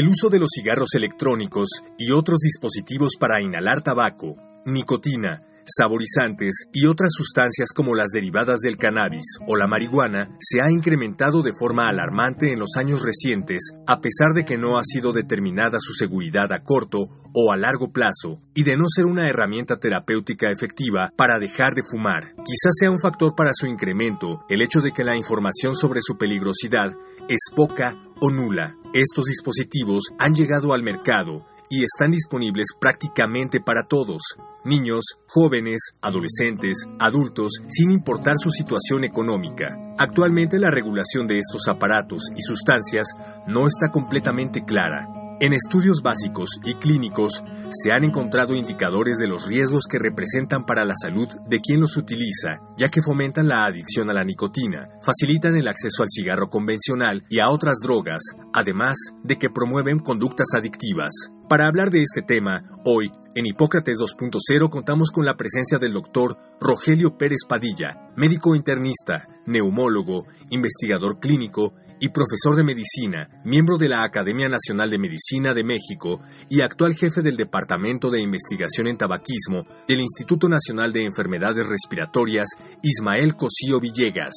El uso de los cigarros electrónicos y otros dispositivos para inhalar tabaco, nicotina, saborizantes y otras sustancias como las derivadas del cannabis o la marihuana se ha incrementado de forma alarmante en los años recientes, a pesar de que no ha sido determinada su seguridad a corto o a largo plazo y de no ser una herramienta terapéutica efectiva para dejar de fumar. Quizás sea un factor para su incremento el hecho de que la información sobre su peligrosidad es poca o nula. Estos dispositivos han llegado al mercado y están disponibles prácticamente para todos, niños, jóvenes, adolescentes, adultos, sin importar su situación económica. Actualmente la regulación de estos aparatos y sustancias no está completamente clara. En estudios básicos y clínicos se han encontrado indicadores de los riesgos que representan para la salud de quien los utiliza, ya que fomentan la adicción a la nicotina, facilitan el acceso al cigarro convencional y a otras drogas, además de que promueven conductas adictivas. Para hablar de este tema, hoy, en Hipócrates 2.0 contamos con la presencia del doctor Rogelio Pérez Padilla, médico internista, neumólogo, investigador clínico y profesor de medicina, miembro de la Academia Nacional de Medicina de México y actual jefe del Departamento de Investigación en Tabaquismo del Instituto Nacional de Enfermedades Respiratorias, Ismael Cosío Villegas.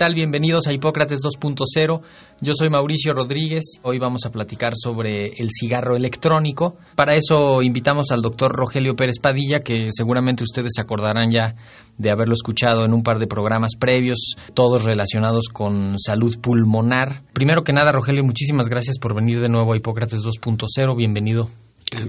Tal? Bienvenidos a Hipócrates 2.0. Yo soy Mauricio Rodríguez. Hoy vamos a platicar sobre el cigarro electrónico. Para eso invitamos al doctor Rogelio Pérez Padilla, que seguramente ustedes se acordarán ya de haberlo escuchado en un par de programas previos, todos relacionados con salud pulmonar. Primero que nada, Rogelio, muchísimas gracias por venir de nuevo a Hipócrates 2.0. Bienvenido.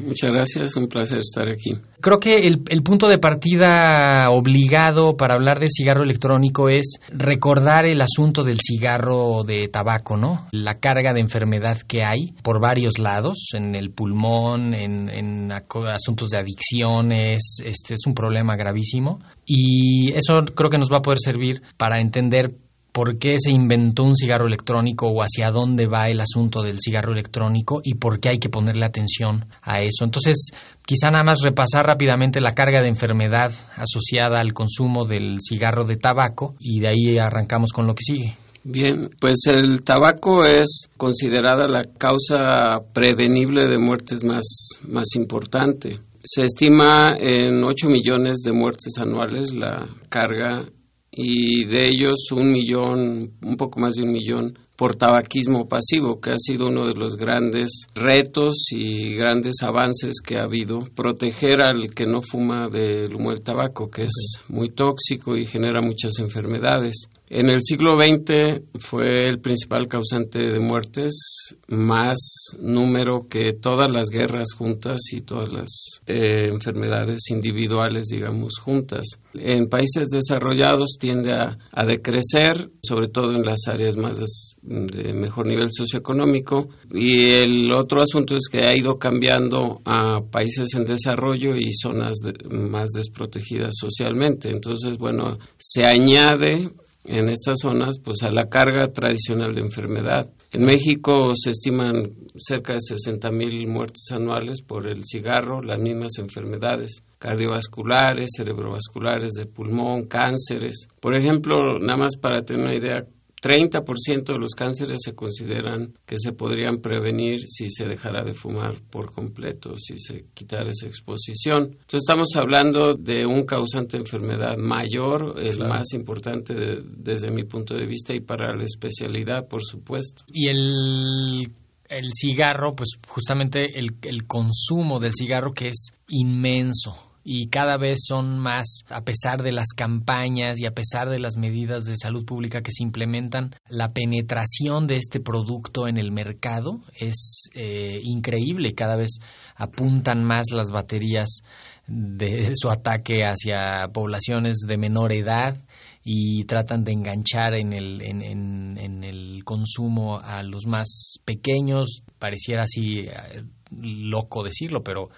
Muchas gracias, un placer estar aquí. Creo que el, el, punto de partida obligado para hablar de cigarro electrónico es recordar el asunto del cigarro de tabaco, ¿no? La carga de enfermedad que hay por varios lados, en el pulmón, en, en asuntos de adicciones, este es un problema gravísimo y eso creo que nos va a poder servir para entender por qué se inventó un cigarro electrónico o hacia dónde va el asunto del cigarro electrónico y por qué hay que ponerle atención a eso. Entonces, quizá nada más repasar rápidamente la carga de enfermedad asociada al consumo del cigarro de tabaco y de ahí arrancamos con lo que sigue. Bien, pues el tabaco es considerada la causa prevenible de muertes más, más importante. Se estima en 8 millones de muertes anuales la carga y de ellos un millón, un poco más de un millón por tabaquismo pasivo, que ha sido uno de los grandes retos y grandes avances que ha habido. Proteger al que no fuma del humo del tabaco, que es muy tóxico y genera muchas enfermedades. En el siglo XX fue el principal causante de muertes, más número que todas las guerras juntas y todas las eh, enfermedades individuales, digamos, juntas. En países desarrollados tiende a, a decrecer, sobre todo en las áreas más de mejor nivel socioeconómico. Y el otro asunto es que ha ido cambiando a países en desarrollo y zonas más desprotegidas socialmente. Entonces, bueno, se añade en estas zonas pues a la carga tradicional de enfermedad. En México se estiman cerca de 60 mil muertes anuales por el cigarro, las mismas enfermedades cardiovasculares, cerebrovasculares de pulmón, cánceres. Por ejemplo, nada más para tener una idea, 30% de los cánceres se consideran que se podrían prevenir si se dejara de fumar por completo, si se quitara esa exposición. Entonces estamos hablando de un causante de enfermedad mayor, el claro. más importante de, desde mi punto de vista y para la especialidad, por supuesto. Y el el cigarro, pues justamente el, el, consumo del cigarro que es inmenso, y cada vez son más, a pesar de las campañas y a pesar de las medidas de salud pública que se implementan, la penetración de este producto en el mercado es eh, increíble. Cada vez apuntan más las baterías de su ataque hacia poblaciones de menor edad y tratan de enganchar en el, en, el consumo a los más pequeños. Pareciera así eh, loco decirlo, pero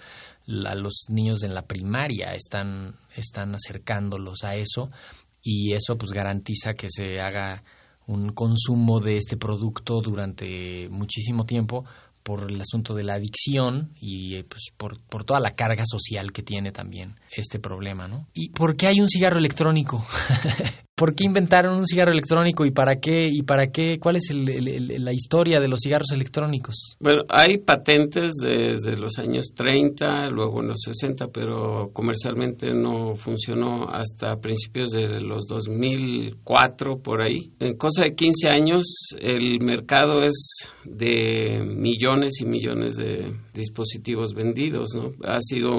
a los niños en la primaria están, están acercándolos a eso y eso pues garantiza que se haga un consumo de este producto durante muchísimo tiempo por el asunto de la adicción y pues por, por, toda la carga social que tiene también este problema, ¿no? ¿Y por qué hay un cigarro electrónico? ¿Por qué inventaron un cigarro electrónico y para qué? ¿Y para qué? ¿Cuál es la historia de los cigarros electrónicos? Bueno, hay patentes desde los años 30, luego en los 60, pero comercialmente no funcionó hasta principios de los 2004, por ahí. En cosa de 15 años, el mercado es de millones y millones de dispositivos vendidos, ¿no? Ha sido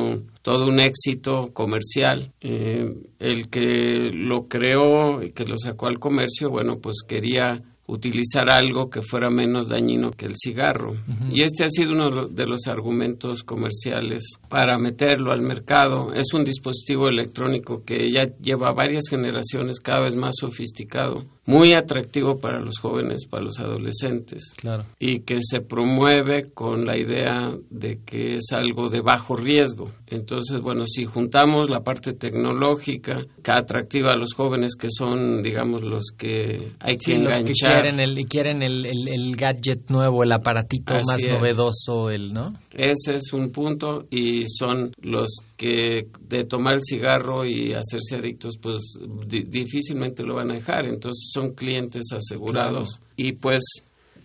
todo un éxito comercial. Eh, el que lo creó y que lo sacó al comercio, bueno, pues quería utilizar algo que fuera menos dañino que el cigarro. Y este ha sido uno de los argumentos comerciales para meterlo al mercado. Es un dispositivo electrónico que ya lleva varias generaciones cada vez más sofisticado, muy atractivo para los jóvenes, para los adolescentes. Claro. Y que se promueve con la idea de que es algo de bajo riesgo. Entonces, bueno, si juntamos la parte tecnológica que atractiva a los jóvenes que son, digamos, los que hay que enganchar quieren el quieren el, el, gadget nuevo, el aparatito más novedoso, el, ¿no? Ese es un punto y son los que de tomar el cigarro y hacerse adictos, pues difícilmente lo van a dejar. Entonces son clientes asegurados y pues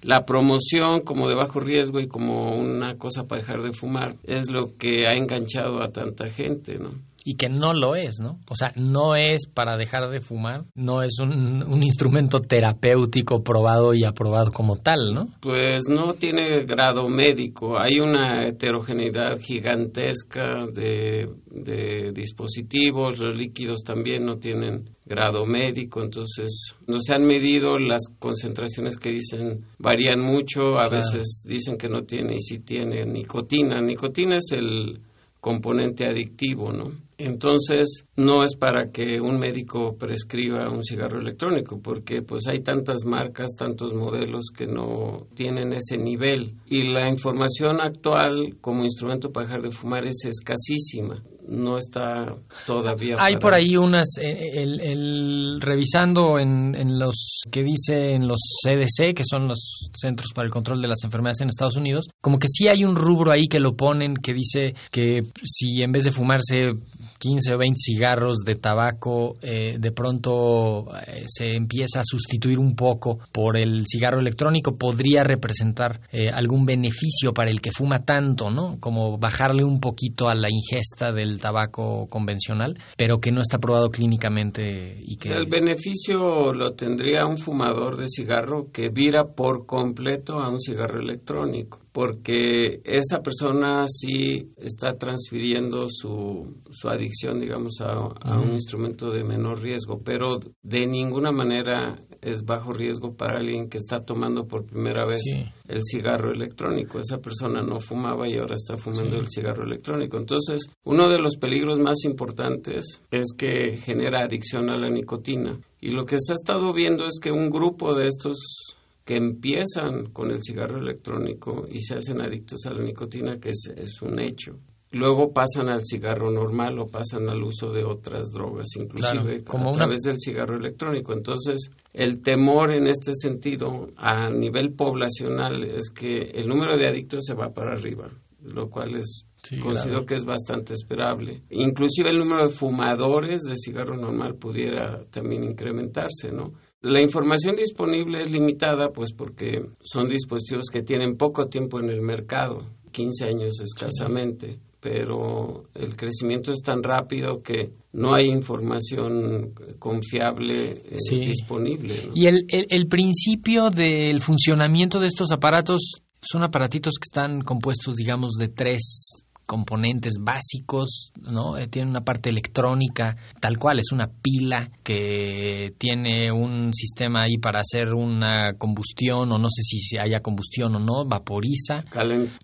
la promoción como de bajo riesgo y como una cosa para dejar de fumar es lo que ha enganchado a tanta gente, ¿no? Y que no lo es, ¿no? O sea, no es para dejar de fumar, no es un, un, instrumento terapéutico probado y aprobado como tal, ¿no? Pues no tiene grado médico, hay una heterogeneidad gigantesca de, de dispositivos, los líquidos también no tienen grado médico, entonces no se han medido las concentraciones que dicen varían mucho, a veces dicen que no tiene y sí tiene nicotina. Nicotina es el componente adictivo, ¿no? Entonces, no es para que un médico prescriba un cigarro electrónico, porque pues hay tantas marcas, tantos modelos que no tienen ese nivel. Y la información actual como instrumento para dejar de fumar es escasísima no está todavía. Hay por ahí unas, eh, el, revisando en, en, los que dice en los CDC, que son los Centros para el Control de las Enfermedades en Estados Unidos, como que sí hay un rubro ahí que lo ponen que dice que si en vez de fumarse 15 o 20 cigarros de tabaco, eh, de pronto eh, se empieza a sustituir un poco por el cigarro electrónico, podría representar algún beneficio para el que fuma tanto, ¿no? Como bajarle un poquito a la ingesta del tabaco convencional, pero que no está probado clínicamente y que... El beneficio lo tendría un fumador de cigarro que vira por completo a un cigarro electrónico porque esa persona sí está transfiriendo su, su adicción, digamos, a, un instrumento de menor riesgo, pero de ninguna manera es bajo riesgo para alguien que está tomando por primera vez el cigarro electrónico. Esa persona no fumaba y ahora está fumando el cigarro electrónico. Entonces, uno de los peligros más importantes es que genera adicción a la nicotina. Y lo que se ha estado viendo es que un grupo de estos que empiezan con el cigarro electrónico y se hacen adictos a la nicotina, que es, un hecho. Luego pasan al cigarro normal o pasan al uso de otras drogas, inclusive a través del cigarro electrónico. Entonces, el temor en este sentido a nivel poblacional es que el número de adictos se va para arriba, lo cual es considero que es bastante esperable. Inclusive el número de fumadores de cigarro normal pudiera también incrementarse, ¿no? La información disponible es limitada, pues porque son dispositivos que tienen poco tiempo en el mercado, 15 años escasamente, pero el crecimiento es tan rápido que no hay información confiable eh, disponible. Y el, el principio del funcionamiento de estos aparatos son aparatitos que están compuestos, digamos, de tres componentes básicos, ¿no? Eh, tiene una parte electrónica, tal cual, es una pila que tiene un sistema ahí para hacer una combustión, o no sé si haya combustión o no, vaporiza,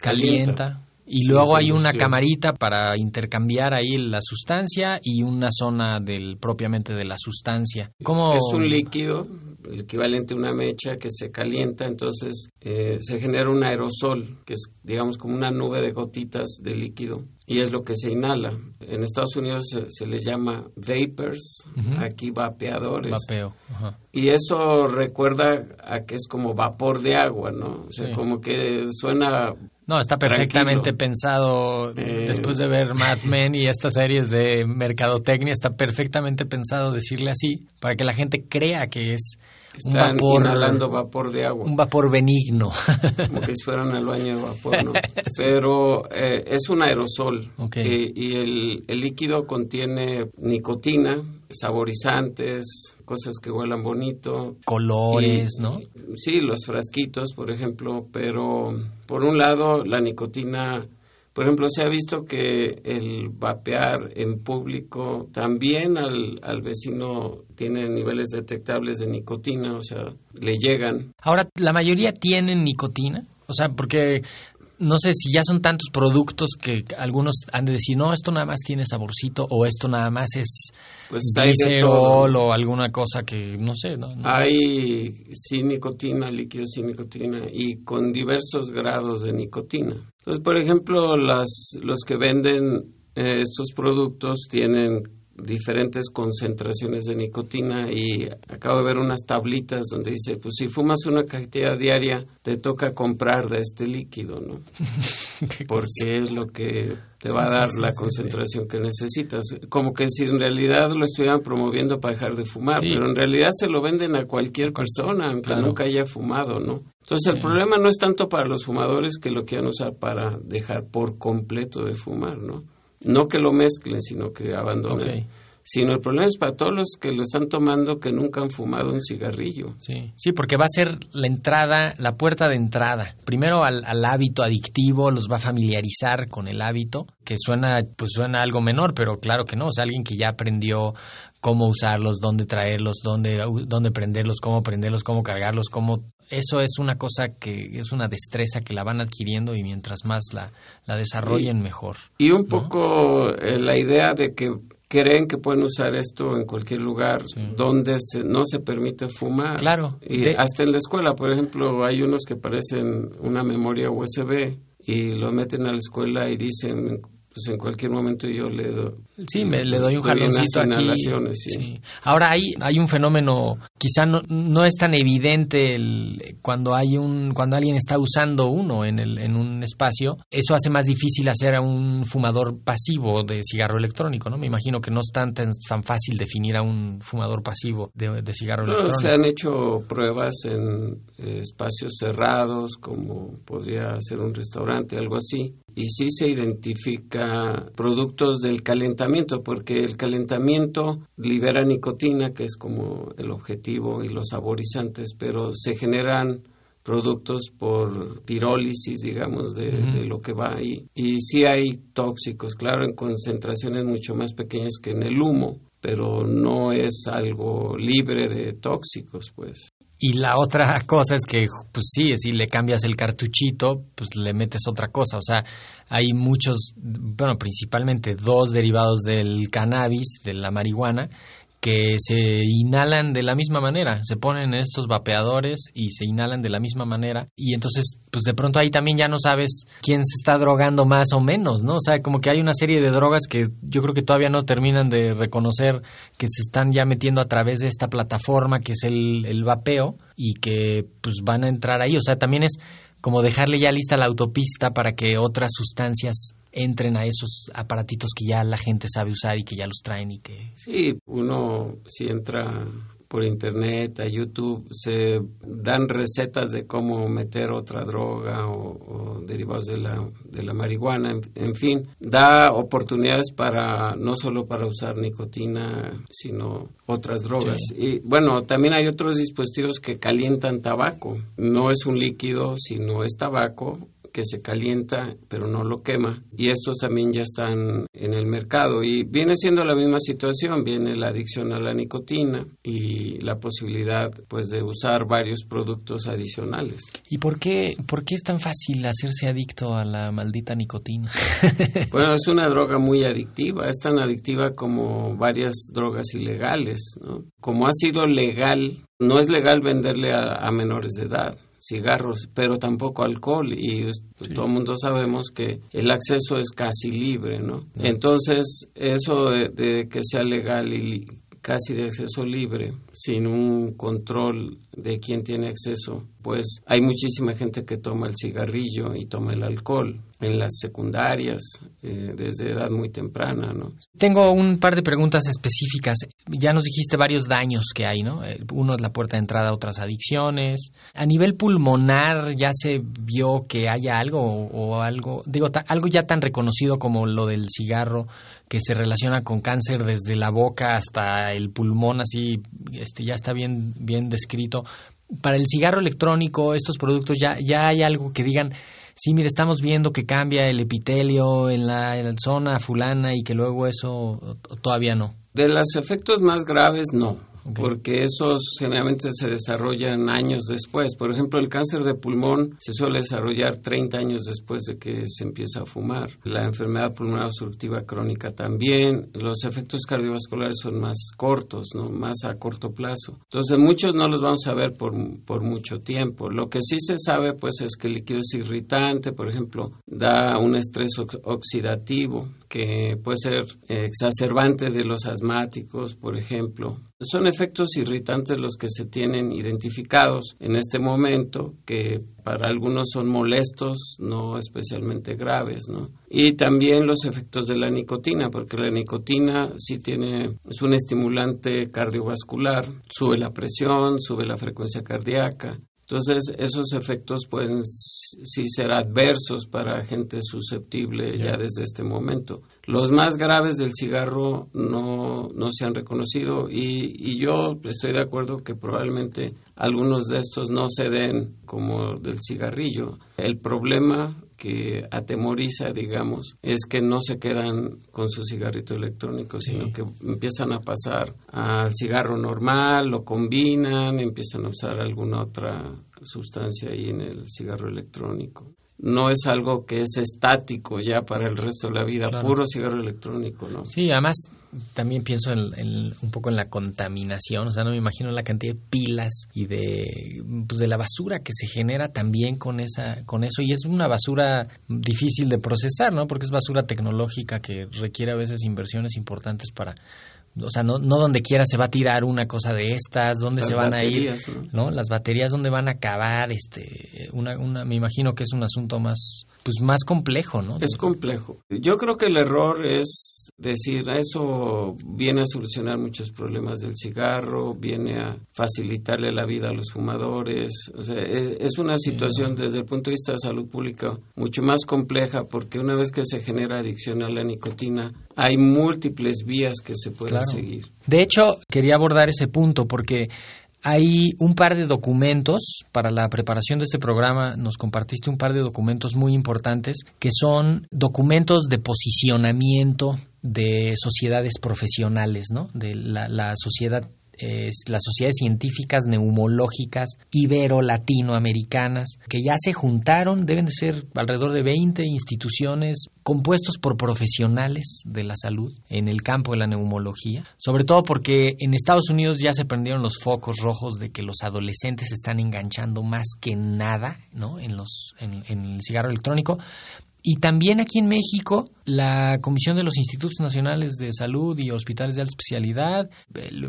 calienta y luego hay una camarita para intercambiar ahí la sustancia y una zona del propiamente de la sustancia. ¿Cómo... Es un líquido, el equivalente a una mecha que se calienta, entonces eh, se genera un aerosol, que es digamos como una nube de gotitas de líquido y es lo que se inhala. En Estados Unidos se, les llama vapors, aquí vapeadores. Vapeo. Y eso recuerda a que es como vapor de agua, ¿no? O sea, como que suena no, está perfectamente pensado eh, después de ver Mad Men y estas series de mercadotecnia, está perfectamente pensado decirle así para que la gente crea que es un vapor inhalando vapor de agua. Un vapor benigno. Como que si fueran al baño de vapor, ¿no? Pero eh, es un aerosol eh, y el, el líquido contiene nicotina, saborizantes, cosas que huelan bonito. Colores, ¿no? Sí, los frasquitos, por ejemplo, pero por un lado la nicotina, por ejemplo, se ha visto que el vapear en público también al, al vecino tiene niveles detectables de nicotina, o sea, le llegan. Ahora, ¿la mayoría tienen nicotina? O sea, porque no sé si ya son tantos productos que algunos han de decir, no, esto nada más tiene saborcito o esto nada más es pues o alguna cosa que no sé. ¿no? Hay sin nicotina, líquidos sin nicotina y con diversos grados de nicotina. Entonces, por ejemplo, las, los que venden eh, estos productos tienen diferentes concentraciones de nicotina y acabo de ver unas tablitas donde dice, pues si fumas una cantidad diaria, te toca comprar de este líquido, ¿no? Porque es lo que te va a dar la concentración que necesitas. Como que si en realidad lo estuvieran promoviendo para dejar de fumar, pero en realidad se lo venden a cualquier persona, aunque nunca haya fumado, ¿no? Entonces el problema no es tanto para los fumadores que lo quieran usar para dejar por completo de fumar, ¿no? No que lo mezclen, sino que abandonen. Sino el problema es para todos los que lo están tomando que nunca han fumado un cigarrillo. Sí, sí porque va a ser la entrada, la puerta de entrada. Primero al, hábito adictivo, los va a familiarizar con el hábito, que suena, pues suena algo menor, pero claro que no. O sea, alguien que ya aprendió cómo usarlos, dónde traerlos, dónde, dónde prenderlos, cómo prenderlos, cómo cargarlos, cómo eso es una cosa que es una destreza que la van adquiriendo y mientras más la, la desarrollen mejor. Y un poco eh, la idea de que creen que pueden usar esto en cualquier lugar donde no se permite fumar. Claro. Y hasta en la escuela, por ejemplo, hay unos que parecen una memoria USB y lo meten a la escuela y dicen pues en cualquier momento yo le doy. Sí, me, le doy un jaloncito aquí. Sí. Ahora hay, hay un fenómeno, quizá no, no es tan evidente el, cuando hay un, cuando alguien está usando uno en, el, en un espacio, eso hace más difícil hacer a un fumador pasivo de cigarro electrónico, ¿no? Me imagino que no es tan, tan, fácil definir a un fumador pasivo de, de cigarro electrónico. Se han hecho pruebas en eh, espacios cerrados, como podría ser un restaurante, algo así, y sí se identifica productos del calentamiento, porque el calentamiento libera nicotina, que es como el objetivo, y los saborizantes, pero se generan productos por pirólisis, digamos, de, lo que va ahí. Y sí hay tóxicos, claro, en concentraciones mucho más pequeñas que en el humo, pero no es algo libre de tóxicos, pues. Y la otra cosa es que, pues sí, si le cambias el cartuchito, pues le metes otra cosa. O sea, hay muchos, bueno, principalmente dos derivados del cannabis, de la marihuana, que se inhalan de la misma manera, se ponen estos vapeadores y se inhalan de la misma manera y entonces pues de pronto ahí también ya no sabes quién se está drogando más o menos, ¿no? O sea, como que hay una serie de drogas que yo creo que todavía no terminan de reconocer que se están ya metiendo a través de esta plataforma que es el, el vapeo y que pues van a entrar ahí, o sea, también es como dejarle ya lista la autopista para que otras sustancias entren a esos aparatitos que ya la gente sabe usar y que ya los traen y que... Sí, uno si entra por internet, a YouTube, se dan recetas de cómo meter otra droga o, derivados de la, de la marihuana, en, fin, da oportunidades para no solo para usar nicotina, sino otras drogas. Y bueno, también hay otros dispositivos que calientan tabaco. No es un líquido, sino es tabaco que se calienta pero no lo quema y estos también ya están en el mercado y viene siendo la misma situación, viene la adicción a la nicotina y la posibilidad pues de usar varios productos adicionales. ¿Y por qué, por qué es tan fácil hacerse adicto a la maldita nicotina? bueno, es una droga muy adictiva, es tan adictiva como varias drogas ilegales. ¿no? Como ha sido legal, no es legal venderle a, menores de edad cigarros, pero tampoco alcohol. Y todo el mundo sabemos que el acceso es casi libre, ¿no? Entonces, eso de, que sea legal y casi de acceso libre, sin un control de quién tiene acceso, pues hay muchísima gente que toma el cigarrillo y toma el alcohol en las secundarias eh, desde edad muy temprana, ¿no? Tengo un par de preguntas específicas. Ya nos dijiste varios daños que hay, ¿no? Eh, uno es la puerta de entrada a otras adicciones. A nivel pulmonar ya se vio que haya algo o, algo, digo, algo ya tan reconocido como lo del cigarro que se relaciona con cáncer desde la boca hasta el pulmón, así, este, ya está bien, bien descrito para el cigarro electrónico, estos productos, ya, ya hay algo que digan, sí, mire, estamos viendo que cambia el epitelio en la, en la zona fulana y que luego eso todavía no. De los efectos más graves, no porque esos generalmente se desarrollan años después. Por ejemplo, el cáncer de pulmón se suele desarrollar 30 años después de que se empieza a fumar. La enfermedad pulmonar obstructiva crónica también. Los efectos cardiovasculares son más cortos, ¿no? más a corto plazo. Entonces, muchos no los vamos a ver por, por mucho tiempo. Lo que sí se sabe, pues, es que el líquido es irritante, por ejemplo, da un estrés oxidativo que puede ser exacerbante de los asmáticos, por ejemplo. Son efectos irritantes los que se tienen identificados en este momento, que para algunos son molestos, no especialmente graves, ¿no? Y también los efectos de la nicotina, porque la nicotina sí tiene, es un estimulante cardiovascular, sube la presión, sube la frecuencia cardíaca, entonces, esos efectos pueden sí ser adversos para gente susceptible ya desde este momento. Los más graves del cigarro no, no se han reconocido y, y, yo estoy de acuerdo que probablemente algunos de estos no se den como del cigarrillo. El problema que atemoriza, digamos, es que no se quedan con su cigarrito electrónico, sino que empiezan a pasar al cigarro normal, lo combinan, empiezan a usar alguna otra sustancia ahí en el cigarro electrónico no es algo que es estático ya para el resto de la vida, puro cigarro electrónico, ¿no? Sí, además también pienso en, un poco en la contaminación, o sea, no me imagino la cantidad de pilas y de pues de la basura que se genera también con esa con eso y es una basura difícil de procesar, ¿no? Porque es basura tecnológica que requiere a veces inversiones importantes para o sea, no, no donde quiera se va a tirar una cosa de estas, dónde se van a ir, ¿no? Las baterías dónde van a acabar, este, una, una, me imagino que es un asunto más, pues más complejo, ¿no? Es complejo. Yo creo que el error es decir, eso viene a solucionar muchos problemas del cigarro, viene a facilitarle la vida a los fumadores, o sea, e, es una situación desde el punto de vista de salud pública mucho más compleja porque una vez que se genera adicción a la nicotina, hay múltiples vías que se pueden seguir. De hecho, quería abordar ese punto porque hay un par de documentos para la preparación de este programa. Nos compartiste un par de documentos muy importantes que son documentos de posicionamiento de sociedades profesionales, ¿no? De la, la sociedad las sociedades científicas neumológicas ibero-latinoamericanas, que ya se juntaron, deben de ser alrededor de 20 instituciones compuestos por profesionales de la salud en el campo de la neumología, sobre todo porque en Estados Unidos ya se prendieron los focos rojos de que los adolescentes se están enganchando más que nada ¿no? en, los, en el cigarro electrónico, y también aquí en México, la Comisión de los Institutos Nacionales de Salud y Hospitales de Alta Especialidad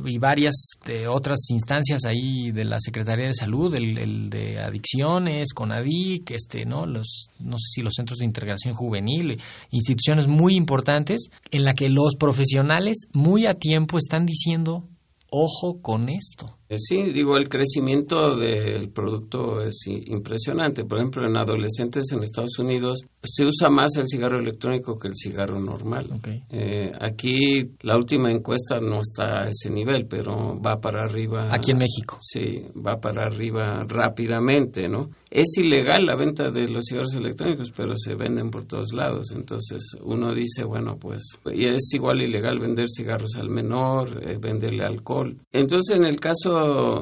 y varias de otras instancias ahí de la Secretaría de Salud, el, de Adicciones, CONADIC, este, ¿no? Los, no sé si los centros de integración juvenil, instituciones muy importantes en la que los profesionales muy a tiempo están diciendo ojo con esto. Eh, sí, digo, el crecimiento del producto es impresionante. Por ejemplo, en adolescentes en Estados Unidos se usa más el cigarro electrónico que el cigarro normal. Eh, aquí la última encuesta no está a ese nivel, pero va para arriba. Aquí en México. Sí, va para arriba rápidamente, ¿no? es ilegal la venta de los cigarros electrónicos, pero se venden por todos lados. Entonces uno dice, bueno, pues y es igual ilegal vender cigarros al menor, eh, venderle alcohol. Entonces en el caso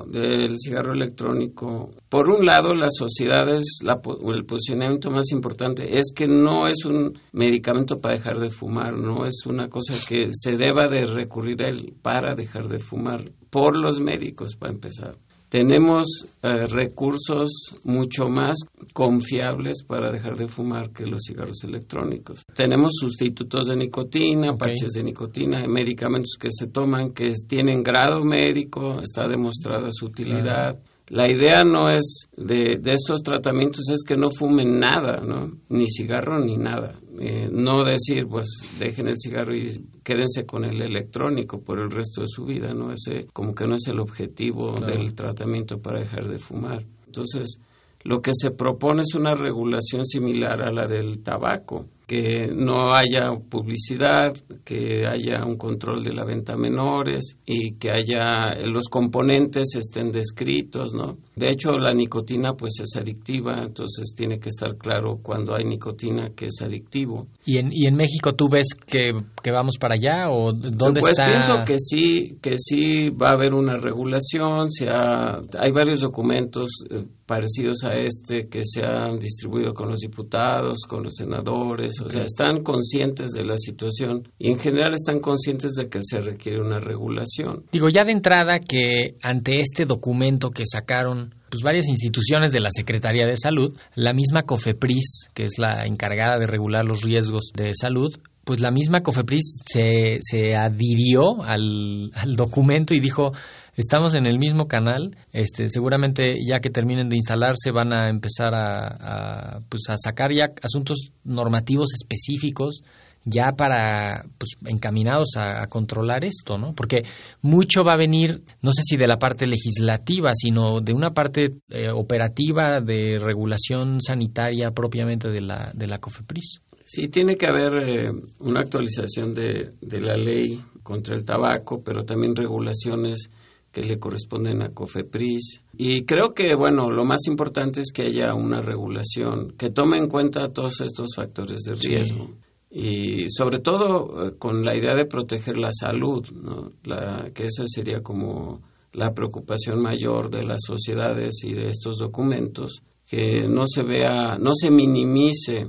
del cigarro electrónico, por un lado las sociedades, la, el posicionamiento más importante es que no es un medicamento para dejar de fumar, no es una cosa que se deba de recurrir a él para dejar de fumar por los médicos para empezar tenemos eh, recursos mucho más confiables para dejar de fumar que los cigarros electrónicos. Tenemos sustitutos de nicotina, parches de nicotina, medicamentos que se toman que tienen grado médico, está demostrada su utilidad. La idea no es de, de, estos tratamientos es que no fumen nada, ¿no? Ni cigarro ni nada. Eh, no decir, pues dejen el cigarro y quédense con el electrónico por el resto de su vida, ¿no? Ese como que no es el objetivo del tratamiento para dejar de fumar. Entonces, lo que se propone es una regulación similar a la del tabaco que no haya publicidad, que haya un control de la venta menores y que haya los componentes estén descritos, ¿no? De hecho, la nicotina pues es adictiva, entonces tiene que estar claro cuando hay nicotina que es adictivo. ¿Y en, y en México tú ves que, que vamos para allá o dónde pues está? pienso que sí, que sí va a haber una regulación, se hay varios documentos eh, parecidos a este que se han distribuido con los diputados, con los senadores, o sea, están conscientes de la situación y en general están conscientes de que se requiere una regulación. Digo, ya de entrada que ante este documento que sacaron pues varias instituciones de la Secretaría de Salud, la misma COFEPRIS, que es la encargada de regular los riesgos de salud, pues la misma COFEPRIS se, se adhirió al, al documento y dijo, estamos en el mismo canal. Este, seguramente ya que terminen de instalarse van a empezar a, pues a sacar ya asuntos normativos específicos ya para pues encaminados a, controlar esto, ¿no? Porque mucho va a venir, no sé si de la parte legislativa, sino de una parte eh, operativa de regulación sanitaria propiamente de la de la COFEPRIS. Sí, tiene que haber eh, una actualización de, de la ley contra el tabaco, pero también regulaciones que le corresponden a COFEPRIS. Y creo que, bueno, lo más importante es que haya una regulación que tome en cuenta todos estos factores de riesgo. Y sobre todo eh, con la idea de proteger la salud, ¿no? la, que esa sería como la preocupación mayor de las sociedades y de estos documentos, que no se vea, no se minimice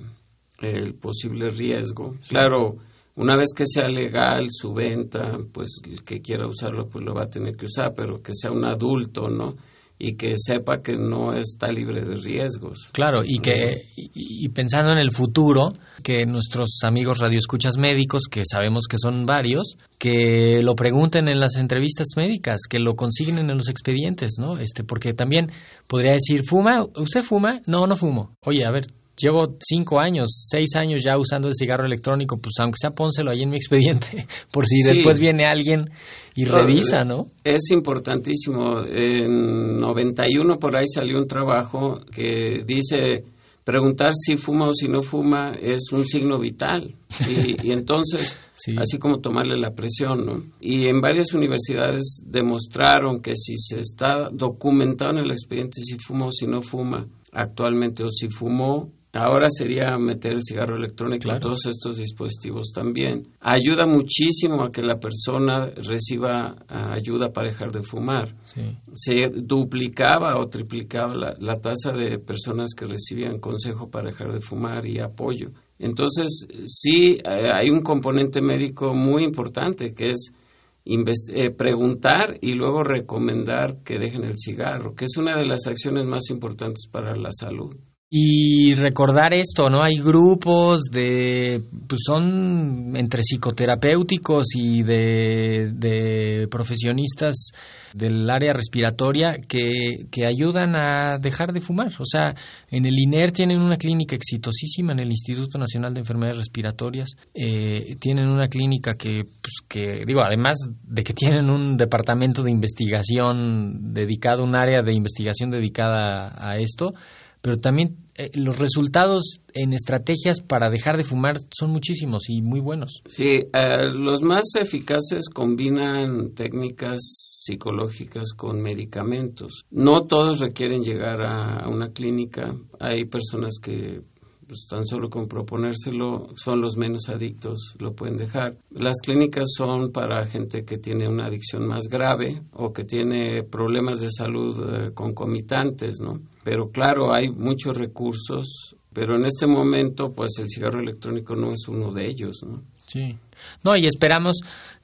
el posible riesgo. Claro, una vez que sea legal su venta, pues el que quiera usarlo, pues lo va a tener que usar, pero que sea un adulto, ¿no? Y que sepa que no está libre de riesgos. Claro, y que y, pensando en el futuro, que nuestros amigos radioescuchas médicos, que sabemos que son varios, que lo pregunten en las entrevistas médicas, que lo consignen en los expedientes, ¿no? Este, porque también podría decir, ¿fuma? ¿Usted fuma? No, no fumo. Oye, a ver, llevo cinco años, seis años ya usando el cigarro electrónico, pues aunque sea pónselo ahí en mi expediente, por si después viene alguien y revisa, ¿no? Es importantísimo. En 91 por ahí salió un trabajo que dice preguntar si fuma o si no fuma es un signo vital. Y, entonces, así como tomarle la presión, ¿no? Y en varias universidades demostraron que si se está documentado en el expediente si fuma o si no fuma actualmente o si fumó Ahora sería meter el cigarro electrónico en todos estos dispositivos también. Ayuda muchísimo a que la persona reciba ah, ayuda para dejar de fumar. Se duplicaba o triplicaba la, tasa de personas que recibían consejo para dejar de fumar y apoyo. Entonces, sí, eh, hay un componente médico muy importante que es eh, preguntar y luego recomendar que dejen el cigarro, que es una de las acciones más importantes para la salud. Y recordar esto, ¿no? Hay grupos de, pues son entre psicoterapéuticos y de, profesionistas del área respiratoria que, que, ayudan a dejar de fumar. O sea, en el INER tienen una clínica exitosísima, en el Instituto Nacional de Enfermedades Respiratorias, eh, tienen una clínica que, pues, que, digo, además de que tienen un departamento de investigación dedicado, un área de investigación dedicada a esto, pero también eh, los resultados en estrategias para dejar de fumar son muchísimos y muy buenos. Sí, eh, los más eficaces combinan técnicas psicológicas con medicamentos. No todos requieren llegar a una clínica. Hay personas que pues tan solo con proponérselo son los menos adictos, lo pueden dejar. Las clínicas son para gente que tiene una adicción más grave o que tiene problemas de salud eh, concomitantes, ¿no? Pero claro, hay muchos recursos, pero en este momento pues el cigarro electrónico no es uno de ellos, ¿no? Sí. No, y esperamos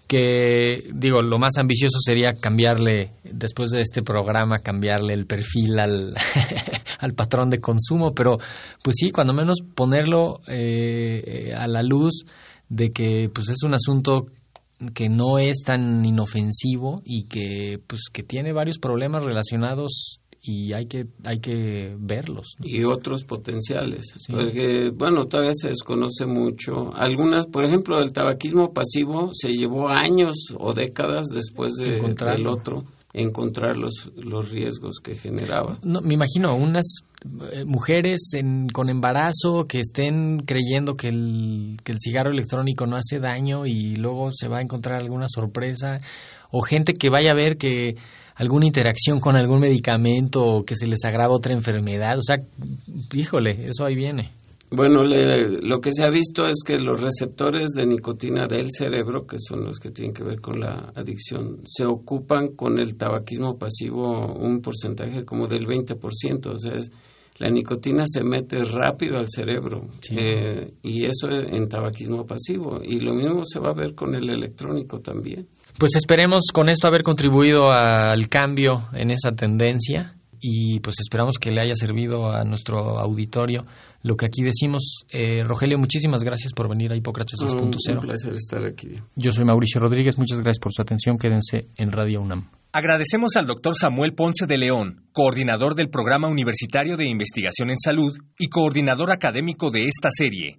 que, digo, lo más ambicioso sería cambiarle, después de este programa, cambiarle el perfil al, al patrón de consumo, pero pues sí, cuando menos ponerlo eh, a la luz de que pues es un asunto que no es tan inofensivo y que pues que tiene varios problemas relacionados y hay que hay que verlos y otros potenciales. Porque bueno todavía se desconoce mucho. Algunas por ejemplo el tabaquismo pasivo se llevó años o décadas después de, del otro encontrar los, los riesgos que generaba. No, me imagino unas eh, mujeres en, con embarazo que estén creyendo que el, que el cigarro electrónico no hace daño y luego se va a encontrar alguna sorpresa o gente que vaya a ver que alguna interacción con algún medicamento o que se les agrava otra enfermedad. O sea, híjole, eso ahí viene. Bueno, lo que se ha visto es que los receptores de nicotina del cerebro, que son los que tienen que ver con la adicción, se ocupan con el tabaquismo pasivo un porcentaje como del 20%. O sea, la nicotina se mete rápido al cerebro eh, y eso en tabaquismo pasivo. Y lo mismo se va a ver con el electrónico también. Pues esperemos con esto haber contribuido al cambio en esa tendencia y pues esperamos que le haya servido a nuestro auditorio lo que aquí decimos. Eh, Rogelio, muchísimas gracias por venir a Hipócrates 2.0. Un placer estar aquí. Yo soy Mauricio Rodríguez, muchas gracias por su atención. Quédense en Radio UNAM. Agradecemos al doctor Samuel Ponce de León, coordinador del Programa Universitario de Investigación en Salud y coordinador académico de esta serie